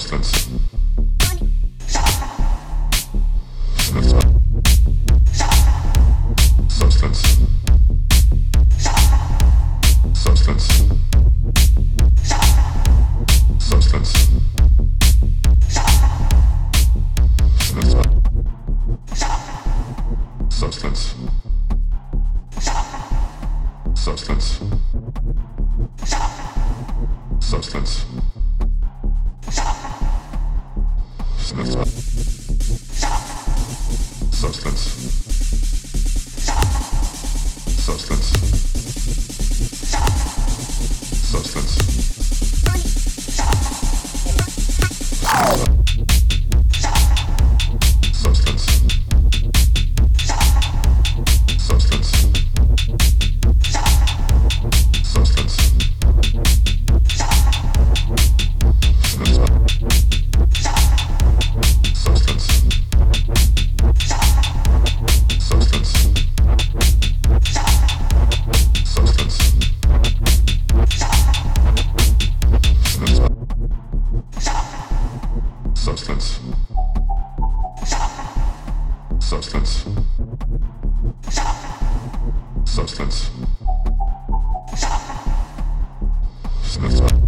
substance. Thank you. Substance. Substance. Substance.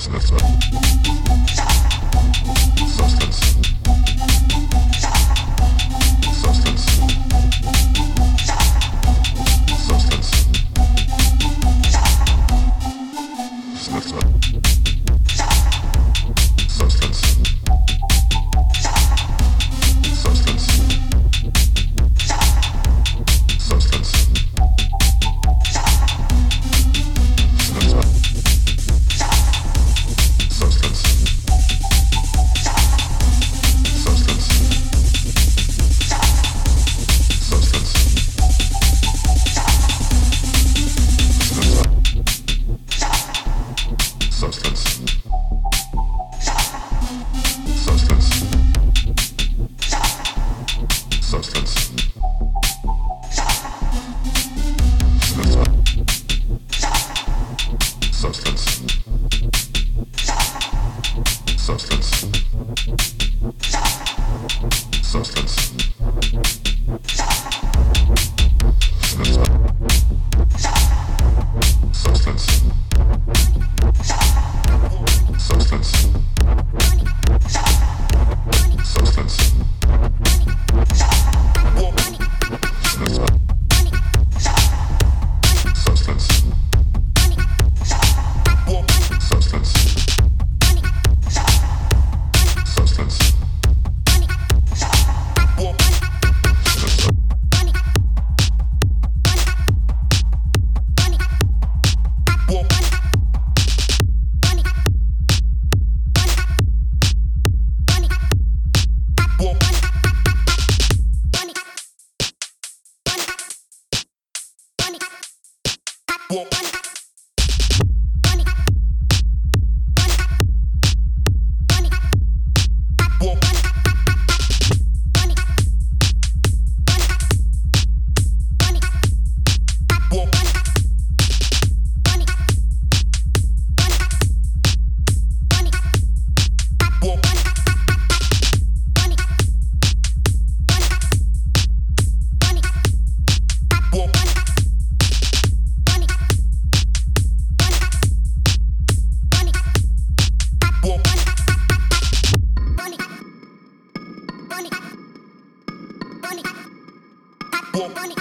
Substance. Bunny.